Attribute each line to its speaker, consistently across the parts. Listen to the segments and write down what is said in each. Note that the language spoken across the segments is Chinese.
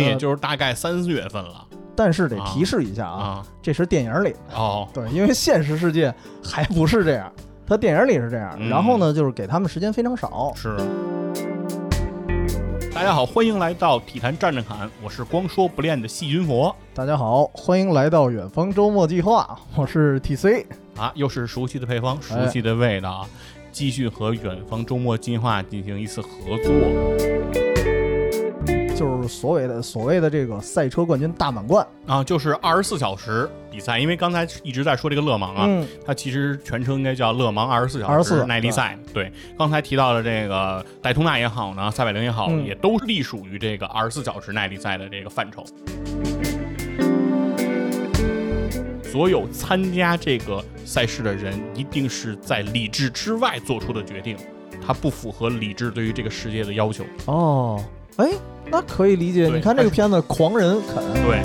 Speaker 1: 那也就是大概三四月份了
Speaker 2: 但是得提示一下啊，
Speaker 1: 啊。
Speaker 2: 这是电影里的，
Speaker 1: 哦，
Speaker 2: 对，因为现实世界还不是这样，他电影里是这样。
Speaker 1: 嗯
Speaker 2: 然后呢，就是给他们时间非常少。
Speaker 1: 是。大家好，欢迎来到体坛战战侃，我是光说不练的细菌佛
Speaker 2: 大家好，欢迎来到远方周末计划，我是 TC。
Speaker 1: 啊，又是熟悉的配方，熟
Speaker 2: 哎
Speaker 1: 悉的味道啊，继续和远方周末计划进行一次合作。
Speaker 2: 就是所谓的所谓的这个赛车冠军大满贯，
Speaker 1: 啊，就是二十四小时比赛，因为刚才一直在说这个勒芒啊，
Speaker 2: 嗯，
Speaker 1: 它其实全称应该叫勒芒二十四小时耐力赛。对，刚才提到的这个戴通纳也好呢，赛百灵也好，
Speaker 2: 嗯
Speaker 1: 也都隶属于这个二十四小时耐力赛的这个范畴。所有参加这个赛事的人，一定是在理智之外做出的决定，它不符合理智对于这个世界的要求。
Speaker 2: 哦，哎，那可以理解。你看这个片子《狂人肯》，
Speaker 1: 对。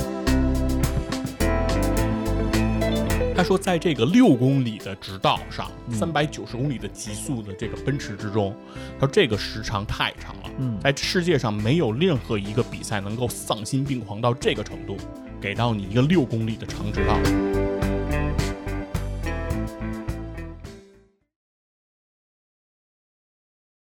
Speaker 1: 他说，在这个六公里的直道上，
Speaker 2: 嗯
Speaker 1: 三百九十公里的极速的这个奔驰之中，他说这个时长太长了，
Speaker 2: 嗯
Speaker 1: 在世界上没有任何一个比赛能够丧心病狂到这个程度，给到你一个六公里的长直道。